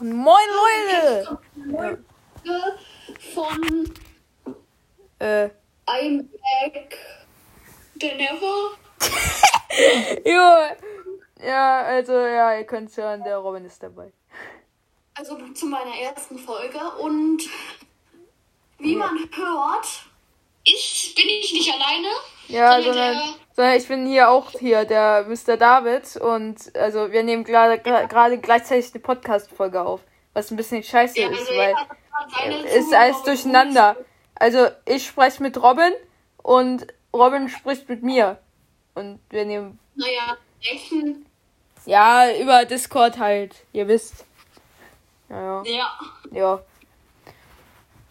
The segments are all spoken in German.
Moin Leute! Folge von Äh, I'm Back the Never. jo. Ja, also ja, ihr könnt's hören, der Robin ist dabei. Also zu meiner ersten Folge. Und wie man hört, ich, bin ich nicht alleine. Ja, sondern sondern, der- sondern ich bin hier auch hier, der Mr. David. Und also wir nehmen gerade gerade gleichzeitig eine Podcast-Folge auf. Was ein bisschen scheiße Ja, ist, also weil ist alles durcheinander. Also ich spreche mit Robin und Robin spricht mit mir. Und wir nehmen Naja, Rechen. ja über Discord halt, ihr wisst. Ja, ja. Ja. ja.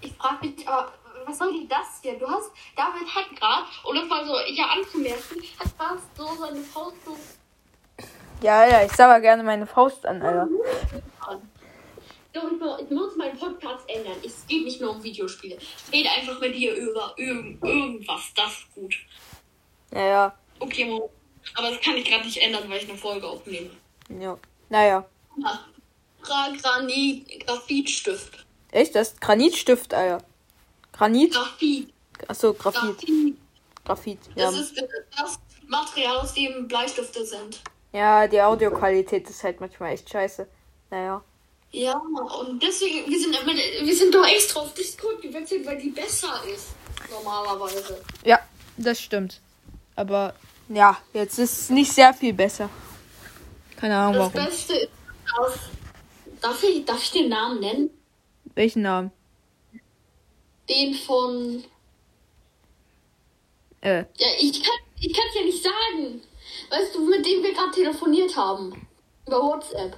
Ich frage mich, aber was soll denn das hier? Du hast, David hat gerade, um das mal so hier anzumerken, hat gerade so seine Faust so Ja, ja, ich sauer gerne meine Faust an, Alter. So, ich mu- ich muss meinen Podcast ändern. Es geht nicht mehr um Videospiele. Ich rede einfach mit dir über irgend, irgendwas. Das ist gut. Ja, ja. Okay, Mo. Aber das kann ich gerade nicht ändern, weil ich eine Folge aufnehme. ja. Naja. Ja. Gra Granit, Graphitstift. Echt? Das ist Granitstift, Alter. Granit? Graphit. Achso, Graphit. Graphit. Graphit. Ja. Das ist das Material, aus dem Bleistifte sind. ja, die Audioqualität ist halt manchmal echt scheiße. Naja. Ja, und deswegen, wir sind, immer- wir sind doch extra auf Discord gewechselt, weil die besser ist. Normalerweise. Ja, das stimmt. Aber ja, jetzt ist es nicht sehr viel besser. Keine Ahnung Das warum. Beste ist, dass, darf, ich, darf ich den Namen nennen? Welchen Namen? Den von. Äh, Ja, ich kann ich kann's ja nicht sagen. Weißt du, mit dem wir gerade telefoniert haben. Über WhatsApp.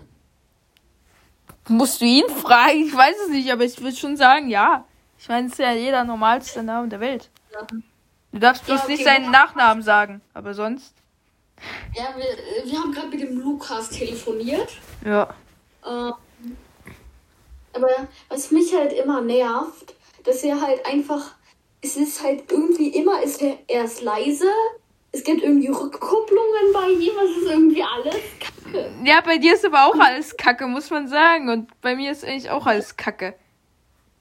musst du ihn fragen? Ich weiß es nicht, aber ich würde schon sagen, ja. Ich meine, es ist ja jeder normalste Name der Welt. Ja, Du darfst bloß Ja, okay, nicht seinen. Nachnamen sagen, aber sonst. ja wir, wir haben gerade mit dem Lukas telefoniert. Ja. Ähm, aber was mich halt immer nervt, dass er halt einfach, es ist halt irgendwie immer, ist er erst leise, es gibt irgendwie Rückkopplungen bei ihm, es ist irgendwie alles kacke. Ja, bei dir ist aber auch alles Kacke, muss man sagen. Und bei mir ist eigentlich auch alles Kacke.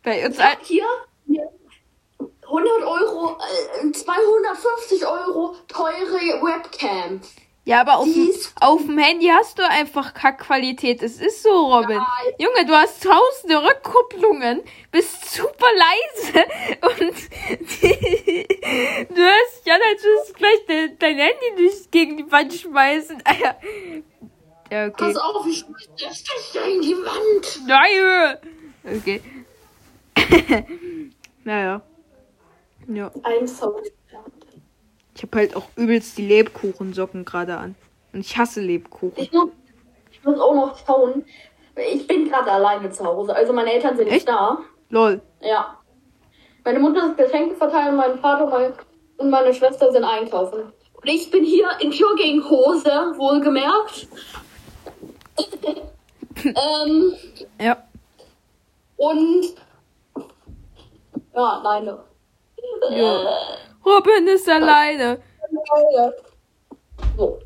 Bei uns all Hier, hier 100 Euro, äh, 250 Euro teure Webcam. Ja, aber auf, auf dem Handy hast du einfach Kackqualität. Es ist so, Robin. Ja, Junge, du hast tausende Rückkupplungen, bist super leise und du hörst ja, würdest du gleich dein, dein Handy nicht gegen die Wand schmeißen. Ja, okay. Pass auf, ich schmeiß das in die Wand. Nein! Okay. naja. Ja. Ein Sound. Ich habe halt auch übelst die Lebkuchensocken gerade an. Und ich hasse Lebkuchen. Ich muss, ich muss auch noch schauen. Ich bin gerade alleine zu Hause. Also meine Eltern sind Echt? nicht da. Lol. Ja. Meine Mutter ist Geschenke verteilen, mein Vater und meine Schwester sind einkaufen. Und ich bin hier in Jogginghose, wohlgemerkt. ähm, Ja. und ja, alleine. Ja. Robin ist alleine. So.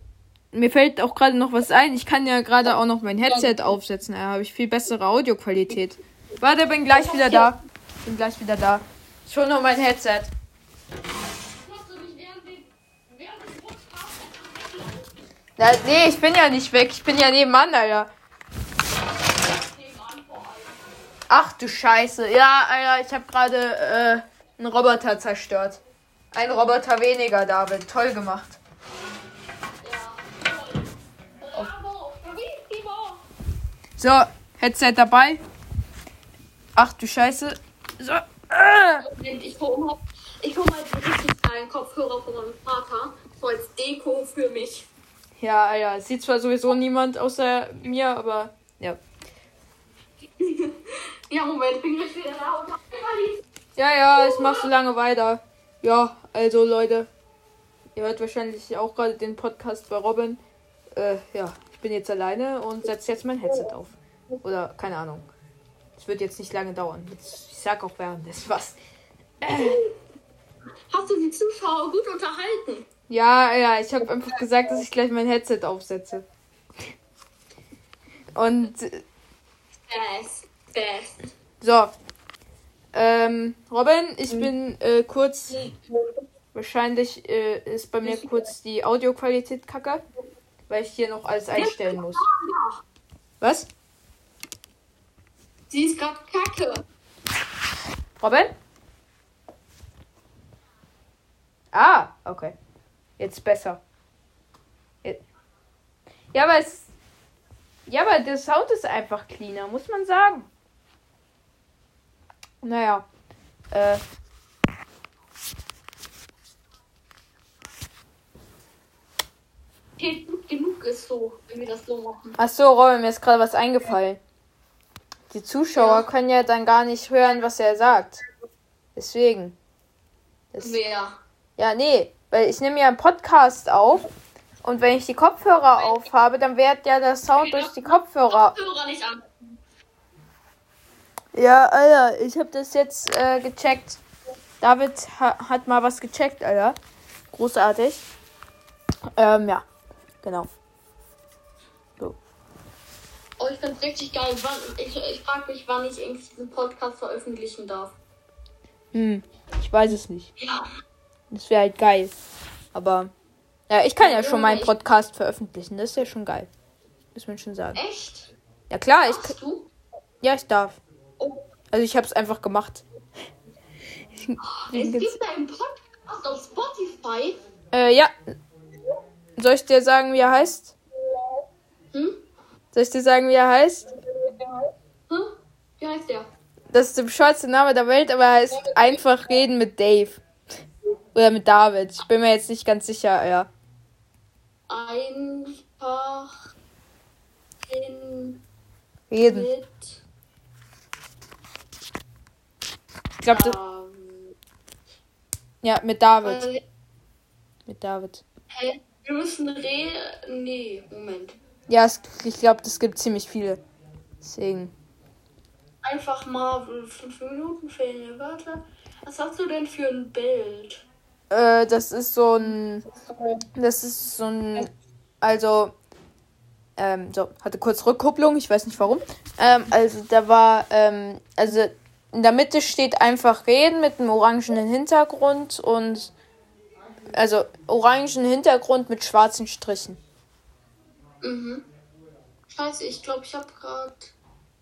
Mir fällt auch gerade noch was ein. Ich kann ja gerade auch noch mein Headset aufsetzen. Da habe ich viel bessere Audioqualität. Warte, bin gleich wieder da. Bin gleich wieder da. Ich hol noch mein Headset. Na, nee, ich bin ja nicht weg. Ich bin ja nebenan, Alter. Ach du Scheiße. Ja, Alter, ich habe gerade äh, einen Roboter zerstört. Ein Roboter weniger, David. Toll gemacht. So, Headset dabei. Ach du Scheiße. So. Ich hole mal, ich hol mal den richtig geilen Kopfhörer von meinem Vater. So als Deko für mich. Ja, ja, sieht zwar sowieso niemand außer mir, aber ja. Ja, Moment, bin ich wieder da Ja, ja, ich mach so lange weiter. Ja, also Leute, ihr hört wahrscheinlich auch gerade den Podcast bei Robin. Äh, ja, ich bin jetzt alleine und setze jetzt mein Headset auf. Oder keine Ahnung. Es wird jetzt nicht lange dauern. Jetzt, ich sag auch währenddessen was. Hast du die Zuschauer gut unterhalten? Ja, ja, ich habe einfach gesagt, dass ich gleich mein Headset aufsetze. Und äh, Best. Best. So. Ähm, Robin, ich bin äh, kurz. Wahrscheinlich äh, ist bei mir kurz die Audioqualität kacke, weil ich hier noch alles einstellen muss. Was? Sie ist gerade kacke. Robin? Ah, okay. Jetzt besser. Jetzt. Ja, aber es. Ja, aber der Sound ist einfach cleaner, muss man sagen. Naja. Äh. Genug ist so, wenn wir das so machen. Ach so, Robin, mir ist gerade was eingefallen. Die Zuschauer Ja. können ja dann gar nicht hören, was er sagt. Deswegen. Das, Wer? ja, nee, weil ich nehme ja einen Podcast auf und wenn ich die Kopfhörer aufhabe, dann wird ja der Sound durch die Kopfhörer. Hörer nicht an. Ja, Alter, ich habe das jetzt äh, gecheckt. David ha hat mal was gecheckt, Alter. Großartig. Ähm, ja, genau. Oh, ich find's richtig geil. Wann, ich ich frage mich, wann ich eigentlich diesen Podcast veröffentlichen darf. Hm, ich weiß es nicht. Ja. Das wäre halt geil. Aber, ja, ich kann ja schon meinen Ich- Podcast veröffentlichen. Das ist ja schon geil. Muss man schon sagen. Echt? Ja, klar, ich, Machst du? ja, ich darf. Also, ich habe es einfach gemacht. Ich, es gibt einen Podcast auf Spotify. äh, ja. Soll ich dir sagen, wie er heißt? Hm? Soll ich dir sagen, wie er heißt? Hm? Wie heißt der? Das ist der bescheuerste Name der Welt, aber er heißt einfach reden mit Dave. Oder mit David. Ich bin mir jetzt nicht ganz sicher, ja. Einfach in Reden. mit. Ich glaube, Ähm, ja, mit David. äh, Mit David. hä? Wir müssen re. Nee, Moment. Ja, es, ich glaube, das gibt ziemlich viele. Deswegen. Einfach Marvel. Fünf Minuten fehlen. Warte. Was hast du denn für ein Bild? Äh, das ist so ein. Das ist so ein. Also. Ähm, so, hatte kurz Rückkupplung, ich weiß nicht warum. Ähm, also da war, ähm, also in der Mitte steht einfach reden mit einem orangenen Hintergrund und also orangen Hintergrund mit schwarzen Strichen. Mhm. Scheiße, ich glaube, ich habe gerade.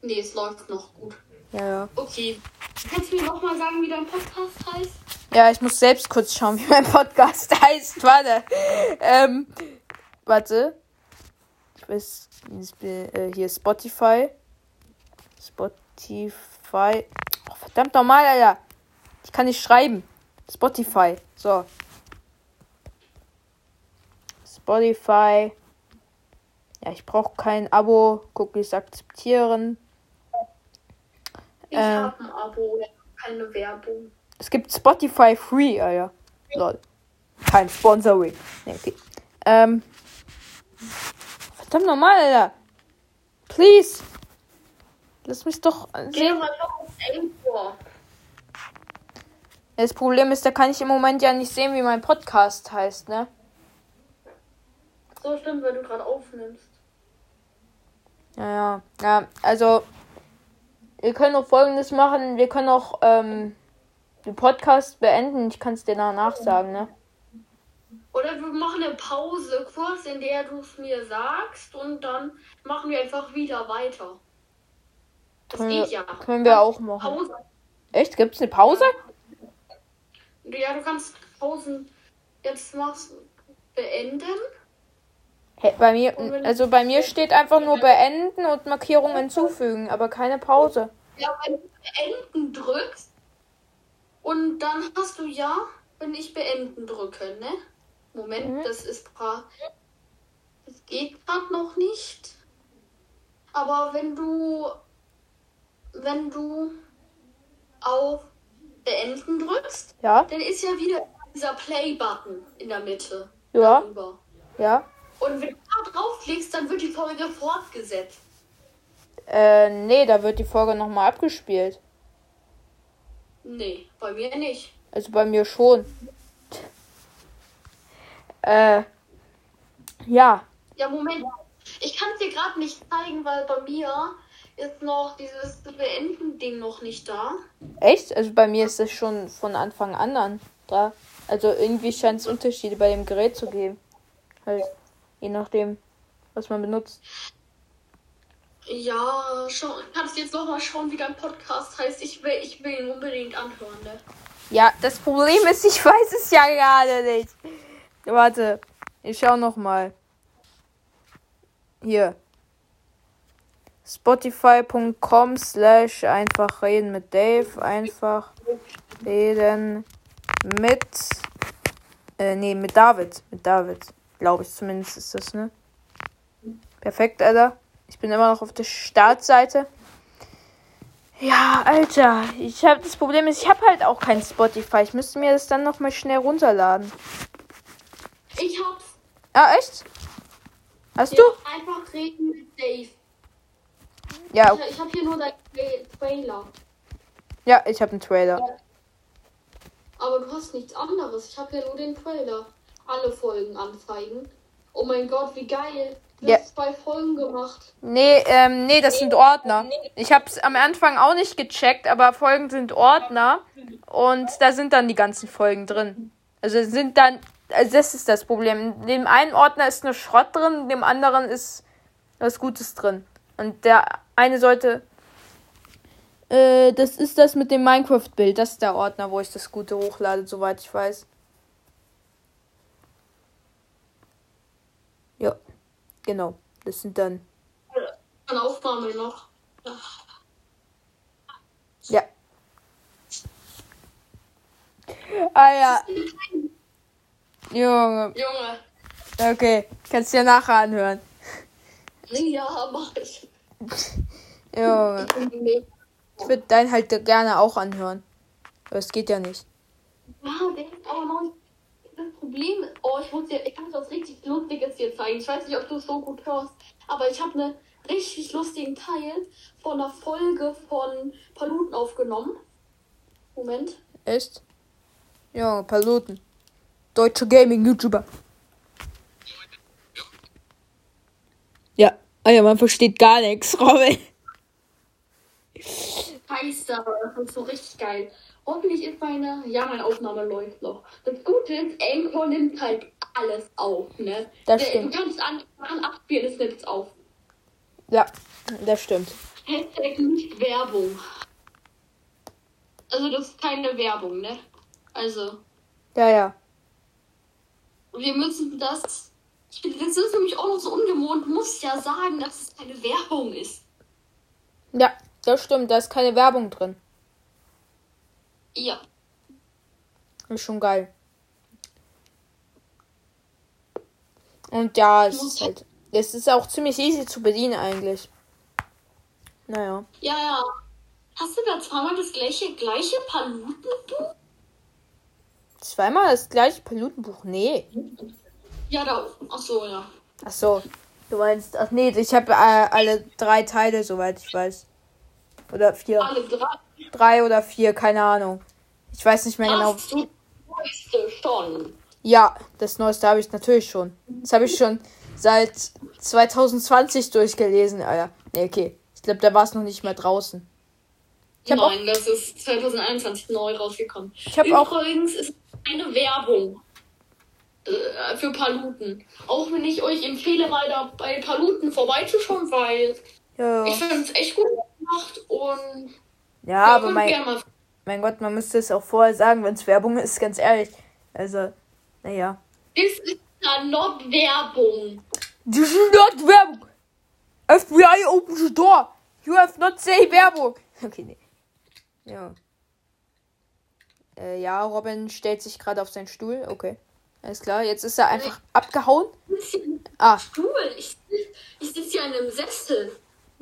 Nee, es läuft noch gut. Ja, ja. Okay. Kannst du mir noch mal sagen, wie dein Podcast heißt? Ja, ich muss selbst kurz schauen, wie mein Podcast heißt. Warte. Ähm, warte. Ich weiß, äh, hier Spotify. Spotify. Verdammt nochmal, Alter. Ich kann nicht schreiben. Spotify. So. Spotify. Ja, ich brauche kein Abo. Cookies akzeptieren. Ich Äh. habe ein Abo, keine Werbung. Es gibt Spotify Free, Alter. Lol. Kein Sponsoring. Nee, okay. Ähm. Verdammt normal, Alter. Please. Lass mich doch Geh sehen. Das Problem ist, da kann ich im Moment ja nicht sehen, wie mein Podcast heißt, ne? So stimmt, wenn du gerade aufnimmst. Ja, ja. Ja, also. Wir können auch folgendes machen. Wir können auch ähm, den Podcast beenden. Ich kann es dir danach sagen, ne? Oder wir machen eine Pause kurz, in der du es mir sagst und dann machen wir einfach wieder weiter. Das Können geht wir, ja. können wir auch machen. Pause. Echt? Gibt's eine Pause? Ja, du kannst Pausen jetzt machst beenden. Hä, bei mir, also bei mir steht einfach nur beenden und Markierung hinzufügen, aber keine Pause. Ja, wenn du beenden drückst und dann hast du ja, wenn ich beenden drücke, ne? Moment, Mhm. das ist gerade. Das geht gerade noch nicht. Aber wenn du. Wenn du auf Beenden drückst, Ja? dann ist ja wieder dieser Play-Button in der Mitte. Ja? Darüber. Ja? Und wenn du da draufklickst, dann wird die Folge fortgesetzt. Äh, nee, da wird die Folge nochmal abgespielt. Nee, bei mir nicht. Also bei mir schon. Äh, ja. Ja, Moment. Ich kann es dir gerade nicht zeigen, weil bei mir ist noch dieses Beenden-Ding noch nicht da. Echt? Also bei mir ist das schon von Anfang an an da. Also irgendwie scheint es Unterschiede bei dem Gerät zu geben. Halt, je nachdem, was man benutzt. Ja, schau, kannst jetzt noch mal schauen, wie dein Podcast heißt. Ich will, ich will ihn unbedingt anhören, ne? Ja, das Problem ist, ich weiß es ja gerade nicht. Warte, ich schau noch mal. Hier. Spotify.com slash einfach reden mit Dave. Einfach reden mit. Äh, nee, mit David. Mit David. Glaube ich zumindest ist das, ne? Perfekt, Alter. Ich bin immer noch auf der Startseite. Ja, Alter. Ich habe das Problem ist, ich habe halt auch kein Spotify. Ich müsste mir das dann noch mal schnell runterladen. Ich hab's. Ah, echt? Hast Ja, du? einfach reden mit Dave. Ja, Ich, ich hab hier nur dein Tra- Trailer. ja, ich habe einen Trailer. Aber du hast nichts anderes. Ich habe hier nur den Trailer. Alle Folgen anzeigen. Oh mein Gott, wie geil. Du Ja. hast zwei Folgen gemacht. Nee, ähm, nee, das sind Ordner. Ich habe es am Anfang auch nicht gecheckt, aber Folgen sind Ordner und da sind dann die ganzen Folgen drin. Also sind dann, also das ist das Problem. In dem einen Ordner ist nur Schrott drin, in dem anderen ist was Gutes drin. Und der eine sollte, äh, das ist das mit dem Minecraft-Bild. Das ist der Ordner, wo ich das Gute hochlade, soweit ich weiß. Ja, genau. Das sind dann An Aufnahme noch. Ja. Ah ja. Junge. Junge. Okay. Kannst du dir nachher anhören. Ja, mach ich. Junge. Ich würde deinen halt gerne auch anhören. Aber es geht ja nicht. Ja, der ist aber noch. Das Problem ist, oh, ich muss dir, ich kann dir was richtig Lustiges dir zeigen. Ich weiß nicht, ob du es so gut hörst, aber ich habe einen richtig lustigen Teil von einer Folge von Paluten aufgenommen. Moment. Echt? Junge, Paluten. Deutsche Gaming-YouTuber. Ja. Ah ja, man versteht gar nichts, Robin. Scheiße, aber das ist so richtig geil. Hoffentlich ist meine, ja, meine Aufnahme läuft noch. Das Gute ist, Anchor nimmt halt alles auf, ne? Das Der- stimmt. Du kannst an, an abspielen, es nimmt auf. Ja, das stimmt. Hashtag nicht Werbung. Also das ist keine Werbung, ne? Also, Ja, ja. wir müssen das. Ich finde, das ist nämlich auch noch so ungewohnt. Muss ja sagen, dass es keine Werbung ist. Ja, das stimmt. Da ist keine Werbung drin. Ja. Ist schon geil. Und ja, es ist halt. Es ist auch ziemlich easy zu bedienen eigentlich. Naja. Ja, ja. Hast du da zweimal das gleiche, gleiche Palutenbuch? Zweimal das gleiche Palutenbuch? Nee. Ja, da. Ach so, ja. Ach so. Du meinst. Ach nee, ich habe äh, alle drei Teile, soweit ich weiß. Oder vier. Alle drei. Drei oder vier, keine Ahnung. Ich weiß nicht mehr genau. Hast du neueste schon? Ja, das Neueste habe ich natürlich schon. Das habe ich schon seit 2020 durchgelesen, Alter. Nee, okay. Ich glaube, da war es noch nicht mehr draußen. Ich Nein, das ist 2021 neu rausgekommen. Ich hab auch- Übrigens ist eine Werbung äh, für Paluten. Auch wenn ich euch empfehle, mal da bei Paluten vorbeizuschauen, weil Ja, ich finde es echt gut gemacht und ja aber mein, mein Gott, man müsste es auch vorher sagen, wenn es Werbung ist, ganz ehrlich. Also, naja. Das ist ja not Werbung. This is not Werbung. FBI opens the door. You have not say Werbung. Okay, nee. Ja. Äh, ja, Robin stellt sich gerade auf seinen Stuhl. Okay. Alles klar, jetzt ist er einfach abgehauen. Ah, Cool, ich, ich sitze hier in einem Sessel.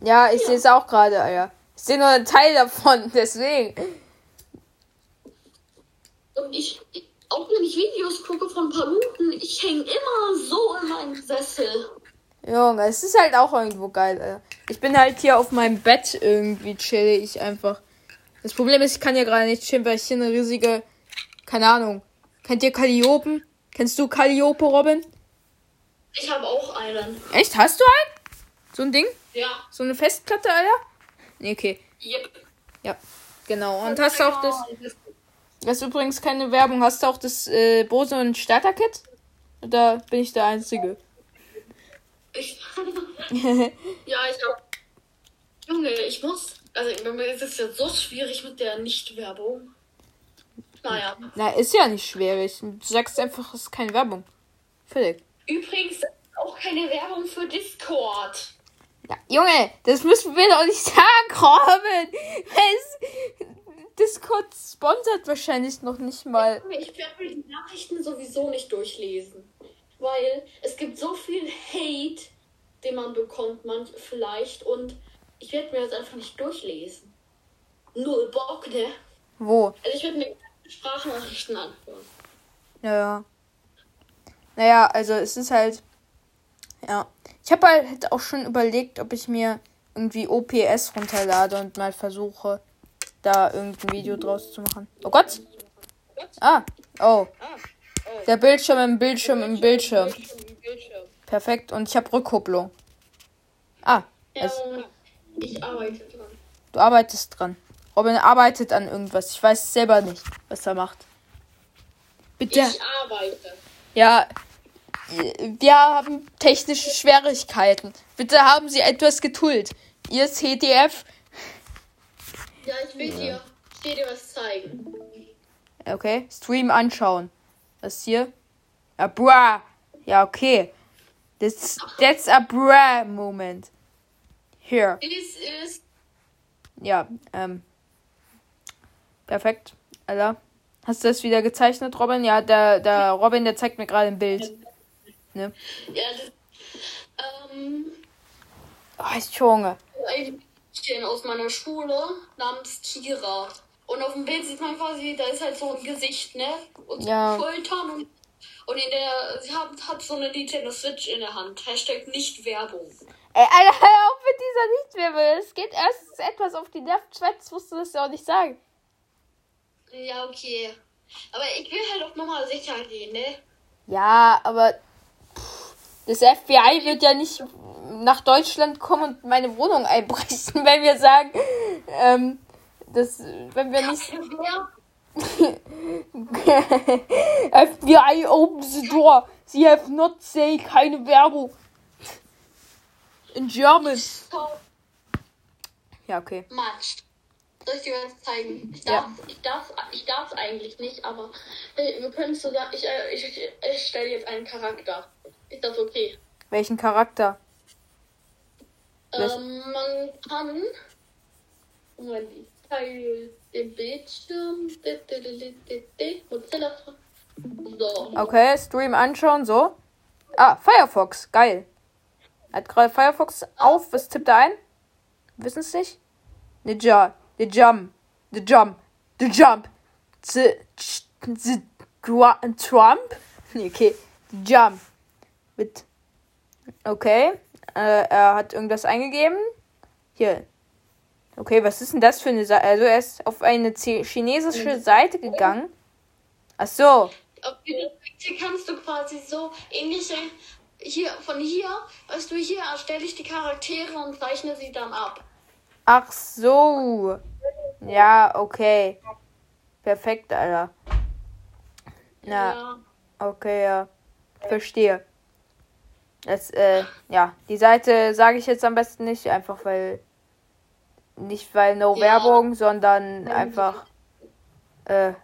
ja, ich sehe es auch gerade, Alter. Ich sehe nur einen Teil davon, deswegen. Und ich, ich, auch wenn ich Videos gucke von Paluten, ich hänge immer so in meinem Sessel. Junge, es ist halt auch irgendwo geil, Alter. Ich bin halt hier auf meinem Bett irgendwie chill ich einfach. Das Problem ist, ich kann ja gerade nicht chillen, weil ich hier eine riesige, keine Ahnung. Kennt ihr Calliopen? Kennst du Calliope, Robin? Ich habe auch einen. Echt? Hast du einen? So ein Ding? Ja. So eine Festplatte, Alter? Nee, okay. Yep. Ja, genau. Und hast du auch das. Das ist übrigens keine Werbung. Hast du auch das äh, Bose und Starter-Kit? Da bin ich der Einzige. Ich, ja, ich hab. Junge, ich muss. Also, bei mir ist es ja so schwierig mit der Nicht-Werbung. Naja. Na, ist ja nicht schwierig. Du sagst einfach, es ist keine Werbung. Fertig. Übrigens auch keine Werbung für Discord. Ja, Junge, das müssen wir doch nicht sagen, Robin. Es, Discord sponsert wahrscheinlich noch nicht mal. Ich werde mir die Nachrichten sowieso nicht durchlesen. Weil es gibt so viel Hate, den man bekommt, man vielleicht. Und ich werde mir das einfach nicht durchlesen. Null Bock, ne? Wo? Also ich werde mir Sprachnachrichten anhören. Ja, ja. Naja, also es ist halt. Ja. Ich habe halt auch schon überlegt, ob ich mir irgendwie OPS runterlade und mal versuche, da irgendein Video draus zu machen. Oh Gott! Ah, oh. Der Bildschirm im Bildschirm im Bildschirm. Perfekt. Und ich habe Rückkopplung. Ah, es, ich arbeite dran. du arbeitest dran. Robin arbeitet an irgendwas. Ich weiß selber nicht, was er macht. Bitte. Ich arbeite. Ja, wir haben technische Schwierigkeiten. Bitte haben Sie etwas Geduld. Ihr CDF. Ja, ich will dir, ich will dir was zeigen. Okay, Stream anschauen. Was ist hier? A bra. Ja, okay. That's, that's a bra moment. Here. This is Ja, ähm. Perfekt. Alter. Hast du das wieder gezeichnet, Robin? Ja, der, der Robin, der zeigt mir gerade ein Bild. Ne? ja, das, ähm, Oh, ich Junge. ein Mädchen aus meiner Schule namens Kira. Und auf dem Bild sieht man quasi, da ist halt so ein Gesicht, ne? Und Ja. Schultern und, und in der, sie hat, hat so eine Nintendo Switch in der Hand. Hashtag nicht Werbung. Ey, Alter, hör auf mit dieser Nichtwerbung. Es geht erst etwas auf die Nerven. Schweiz musst du das ja auch nicht sagen. Ja, okay. Aber ich will halt auf Nummer sicher gehen, ne? Ja, aber pff, das FBI wird ja nicht nach Deutschland kommen und meine Wohnung einbrechen, wenn wir sagen, ähm, das, wenn wir nicht Ja, FBI open the door. Sie have not say keine Werbung. In German. Ja, okay. much. Soll ich dir was zeigen? Ich Ja. darf, ich darf, ich darf eigentlich nicht, aber wir können sogar, ich, äh, ich, ich, ich stelle jetzt einen Charakter. Ist das okay? Welchen Charakter? Ähm, man kann, Moment, ich teile den Bildschirm, Mozilla, so. Okay, Stream anschauen, so. Ah, Firefox, geil. Hat gerade Firefox auf, was tippt er ein? Wissen es nicht? Ninja, the jump, the jump, the jump, the, the Trump? Okay, the jump. Mit, okay, äh, er hat irgendwas eingegeben. Hier. Okay, was ist denn das für eine Seite? Also er ist auf eine chinesische Seite gegangen. Ach so. Auf dieser Seite kannst du quasi so ähnliche, hier, von hier, weißt du, hier erstelle ich die Charaktere und zeichne sie dann ab. Ach so. Ja, okay. Perfekt, Alter. Na, Ja. okay, ja. Verstehe. Das, äh, ja, die Seite sage ich jetzt am besten nicht, einfach weil. Nicht weil no Ja. Werbung, sondern einfach, äh,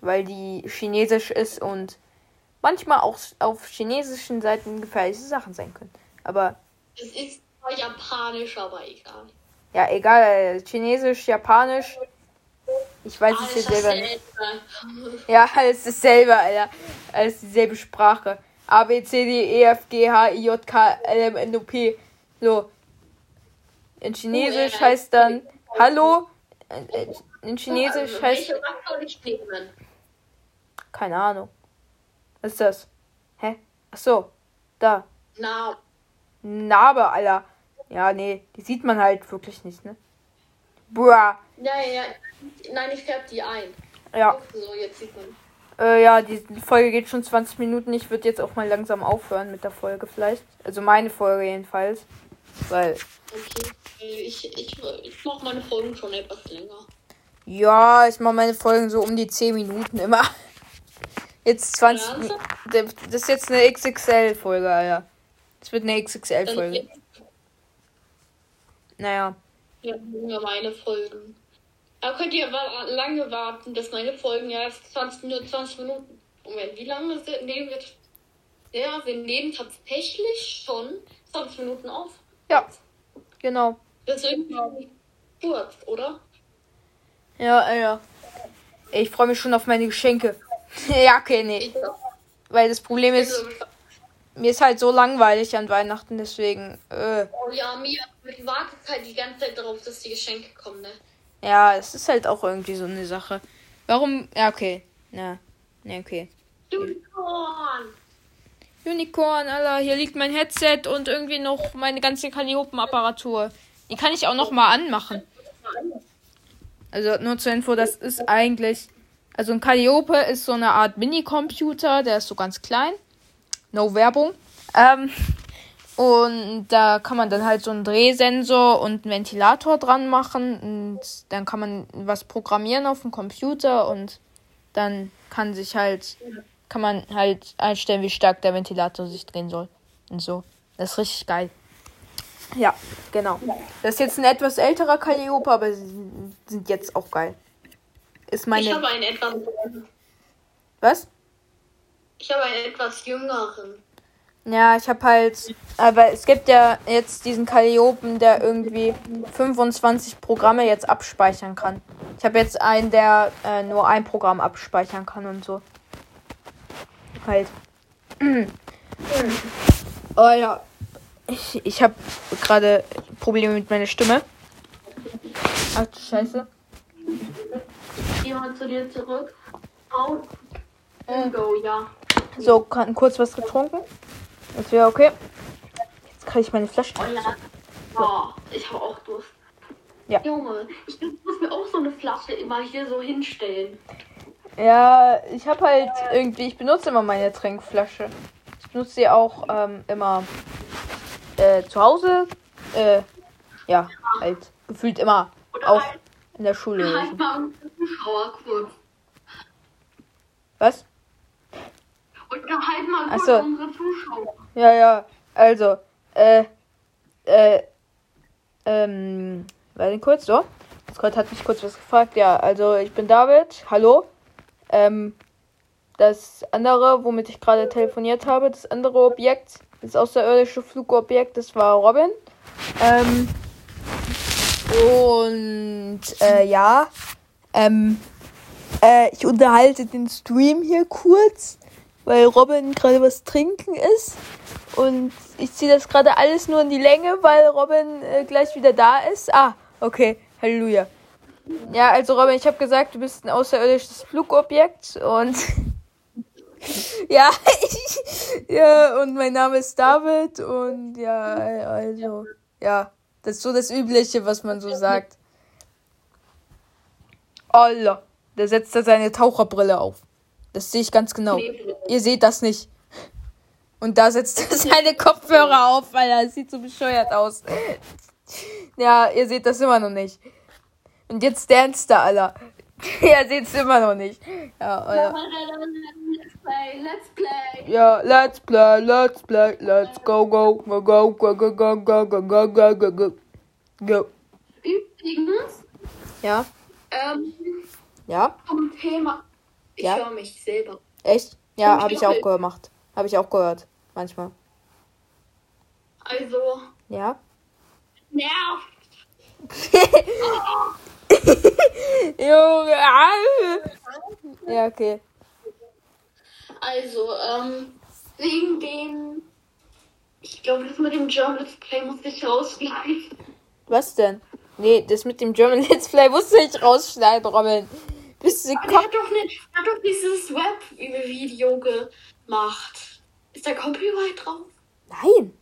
weil die chinesisch ist und manchmal auch auf chinesischen Seiten gefährliche Sachen sein können. Aber Es ist zwar japanisch, aber egal. Ja, egal, chinesisch, japanisch. Ich weiß es Alles jetzt selber nicht. Ja, alles dasselbe, Alter. Alles dieselbe Sprache. A, B, C, D, E, F, G, H, I, J, K, L, M, N, O, P. So. In Chinesisch heißt dann Hallo. In Chinesisch Also, heißt. Keine Ahnung. Was ist das? Hä? Ach so. Da. Na, Narbe, Alter. Ja, nee. Die sieht man halt wirklich nicht, ne? Bra. ja, ja, ja. Nein, ich färbe die ein. Ja. So, jetzt sieht man. Äh, ja, die Folge geht schon 20 Minuten. Ich würde jetzt auch mal langsam aufhören mit der Folge vielleicht. Also meine Folge jedenfalls. Weil. Okay. Ich, ich, ich mache meine Folgen schon etwas länger. Ja, ich mache meine Folgen so um die 10 Minuten immer. Jetzt 20. Ja, Das ist jetzt eine XXL-Folge, Alter. Das wird eine XXL-Folge. Naja. Ja, nur meine Folgen. Da könnt ihr wa- lange warten, dass meine Folgen erst 20 Minuten, 20 Minuten. Moment, wie lange sind, nehmen wir? Ja, wir nehmen tatsächlich schon 20 Minuten auf. Ja, genau. Das ist irgendwie kurz, oder? Ja, Alter. Ich freue mich schon auf meine Geschenke. ja, okay, nee. Weil das Problem ist, mir ist halt so langweilig an Weihnachten, deswegen. Äh, oh ja, Mia wartet halt die ganze Zeit darauf, dass die Geschenke kommen, ne? ja, es ist halt auch irgendwie so eine Sache. Warum? Ja, okay. Na, ne, okay. Unicorn! Unicorn, Alter, hier liegt mein Headset und irgendwie noch meine ganze Calliopen-Apparatur. Die kann ich auch noch mal anmachen. Also nur zur Info, das ist eigentlich. Also ein Calliope ist so eine Art Mini-Computer, der ist so ganz klein. No Werbung. Ähm, und da kann man dann halt so einen Drehsensor und einen Ventilator dran machen. Und dann kann man was programmieren auf dem Computer und dann kann sich halt, kann man halt einstellen, wie stark der Ventilator sich drehen soll. Und so. Das ist richtig geil. Ja, genau. Das ist jetzt ein etwas älterer Calliope, aber sie sind jetzt auch geil. Ist Ich meine. habe einen etwas, Was? Ich habe einen etwas jüngeren. Ja, ich habe halt, aber es gibt ja jetzt diesen Calliopen, der irgendwie 25 Programme jetzt abspeichern kann. Ich habe jetzt einen, der äh, nur ein Programm abspeichern kann und so. Halt. Oh ja. Ich, ich habe gerade Probleme mit meiner Stimme. Ach du Scheiße. Ich gehe mal zu dir zurück. Au. And go, ja. So, kann kurz was getrunken. Das wäre okay. Jetzt kann ich meine Flasche. Oh ja. Oh, ich habe auch Durst. Ja. Junge, ich muss mir auch so eine Flasche immer hier so hinstellen. Ja, ich habe halt irgendwie, ich benutze immer meine Trinkflasche. Ich benutze sie auch ähm, immer äh, zu Hause. Äh, ja, halt gefühlt immer. Oder Auch halt, in der Schule. halt mal kurz. Was? Und halt mal kurz so. unsere Zuschauer. Ja, ja. Also, äh, äh, ähm, warte kurz, so. Scott hat mich kurz was gefragt. Ja, also ich bin David. Hallo. Ähm, das andere, womit ich gerade telefoniert habe, das andere Objekt, das außerirdische Flugobjekt, das war Robin. Ähm, und, äh, ja, ähm, äh, ich unterhalte den Stream hier kurz, weil Robin gerade was trinken ist. Und ich ziehe das gerade alles nur in die Länge, weil Robin äh, gleich wieder da ist. Ah, okay. Halleluja. Ja, also Robin, ich habe gesagt, du bist ein außerirdisches Flugobjekt und ja, ich, ja, und mein Name ist David und ja, also ja, das ist so das Übliche, was man so sagt. Allah, der setzt da seine Taucherbrille auf. Das sehe ich ganz genau. Ihr seht das nicht. Und da setzt er seine Kopfhörer auf, weil er sieht so bescheuert aus. Ja, ihr seht das immer noch nicht. Und jetzt danst da, Alter. ihr seht es immer noch nicht. Ja, Alter. Let's play, let's play. Ja, let's play, let's play, let's go, go, go, go, go, go, go, go, go, go, go, go, go. Go. Übrigens, Ja, ähm, ja, zum Thema. Ich Ja? höre mich selber. echt? Ja, habe ich auch gemacht. Habe ich auch gehört. Manchmal. Also, Ja. nervt. Junge. Ja, okay. Also, ähm, wegen dem. Ich glaube, das mit dem German Let's Play muss ich rausschneiden. Was denn? Nee, das mit dem German Let's Play musste ich rausschneiden, Robin. Du Er Kopf? hat doch, er hat doch dieses Web-Video gemacht. Ist da Copyright drauf? Nein,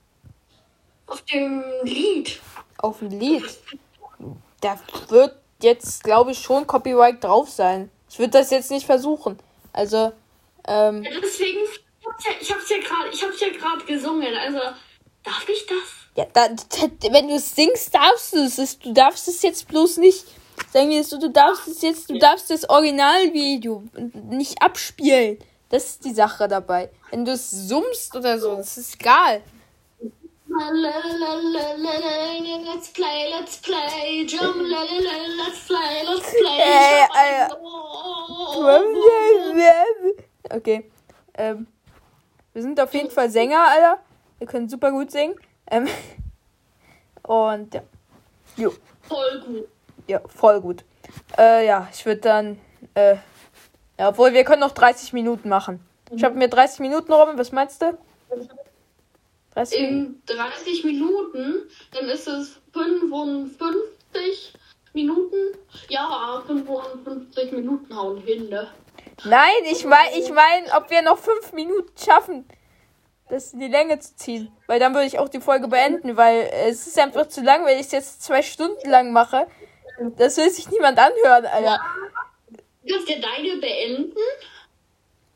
Auf dem Lied. auf dem Lied. Da wird jetzt, glaube ich, schon Copyright drauf sein. Ich würde das jetzt nicht versuchen. Also, ähm, Ja, deswegen, ich hab's ja, gerade, ich hab's ja gerade gesungen. Also, darf ich das? Ja, da, wenn du es singst, darfst du es. Du darfst es jetzt bloß nicht. Sagen wir so, du darfst es jetzt, du darfst das Originalvideo nicht abspielen. Das ist die Sache dabei. Wenn du es summst oder so, das ist egal. Let's play, let's play, jump, let's play, let's play. Äh, Alter. Okay. Ähm, wir sind auf jeden Fall Sänger, Alter. Wir können super gut singen. Ähm, und ja. Jo. Voll gut. Ja, voll gut. Äh, ja, ich würde dann. Äh, ja, obwohl wir können noch 30 Minuten machen. Ich habe mir 30 Minuten, Robin, was meinst du? 30 Minuten? In 30 Minuten, dann ist es 55 Minuten. Ja, 55 Minuten hauen hin, ne? Nein, ich meine, ich mein, ob wir noch 5 Minuten schaffen, das in die Länge zu ziehen. Weil dann würde ich auch die Folge beenden, weil es ist einfach zu lang, wenn ich es jetzt zwei Stunden lang mache. Das will sich niemand anhören, Alter. Du kannst ja deine beenden.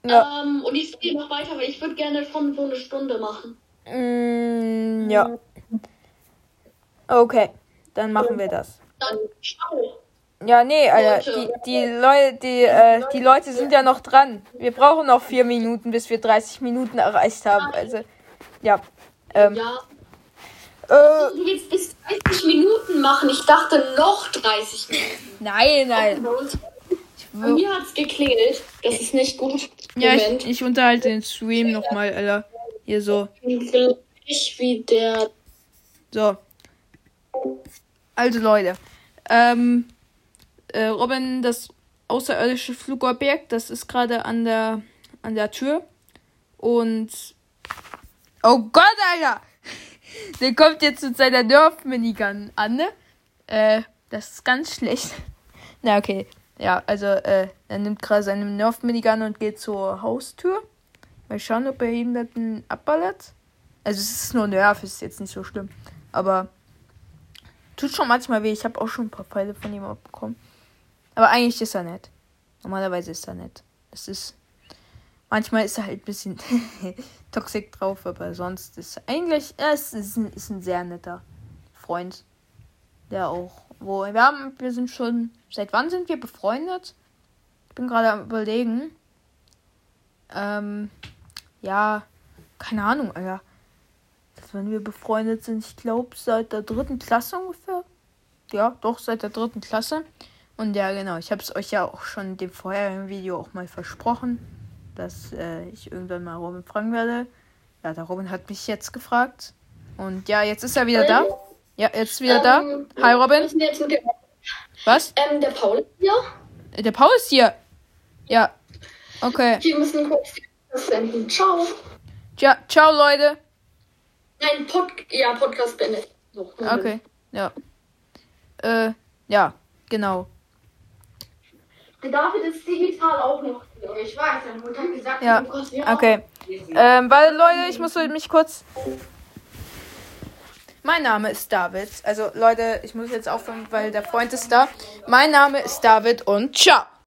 Ja. Ähm, und ich gehe noch weiter, weil ich würde gerne schon so eine Stunde machen. Mm, ja. Okay, dann machen wir das. Dann ciao. Ja, nee, Alter, die, die, Leute, die, äh, die Leute sind ja noch dran. Wir brauchen noch vier Minuten, bis wir 30 Minuten erreicht haben. Also, ja. Ähm, Ja. Äh, Du willst bis 30 Minuten machen. Ich dachte noch 30 Minuten. nein, nein. Bei mir hat's geklingelt. Das ist nicht gut. Ja, Moment. ich, ich unterhalte den Stream nochmal, Alter. Hier so. Ich wie der. So. Also Leute, ähm, äh, Robin, das außerirdische Flugobjekt, das ist gerade an der an der Tür und oh Gott, Alter, der kommt jetzt mit seiner Nerf Minigun an, ne? Äh, das ist ganz schlecht. Na okay, ja, also äh, er nimmt gerade seine Nerf Minigun und geht zur Haustür. Mal schauen, ob er ihm das abballert. Also es ist nur Nerv, ist jetzt nicht so schlimm. Aber tut schon manchmal weh. Ich habe auch schon ein paar Pfeile von ihm abbekommen. Aber eigentlich ist er nett. Normalerweise ist er nett. Das ist. Manchmal ist er halt ein bisschen toxisch drauf, aber sonst ist er eigentlich. Er ist, ist, ein, ist ein sehr netter Freund. Der auch. Wo. Wir haben. Wir sind schon. Seit wann sind wir befreundet? Ich bin gerade am überlegen. Ähm. Ja. Keine Ahnung, Alter wenn wir befreundet sind, ich glaube, seit der dritten Klasse ungefähr. Ja, doch, seit der dritten Klasse. Und ja, genau, ich habe es euch ja auch schon in dem vorherigen Video auch mal versprochen, dass äh, ich irgendwann mal Robin fragen werde. Ja, der Robin hat mich jetzt gefragt. Und ja, jetzt ist er wieder da. Ja, jetzt ist wieder Ähm, da. Hi, Robin. ist Was? ähm, der Paul hier? Äh, Der Paul ist hier. Ja. Okay. Wir müssen kurz senden. Ciao. Tja, ciao, Leute. Nein, Pod ja, Podcast beendet. So. Okay. Ja. Äh, ja, genau. Der David ist digital auch noch. Ich weiß, deine Mutter hat gesagt, Ja, Lukas, ja. okay. Ähm, weil, Leute, ich muss mich kurz. Mein Name ist David. Also, Leute, ich muss jetzt aufhören, weil der Freund ist da. Mein Name ist David und ciao.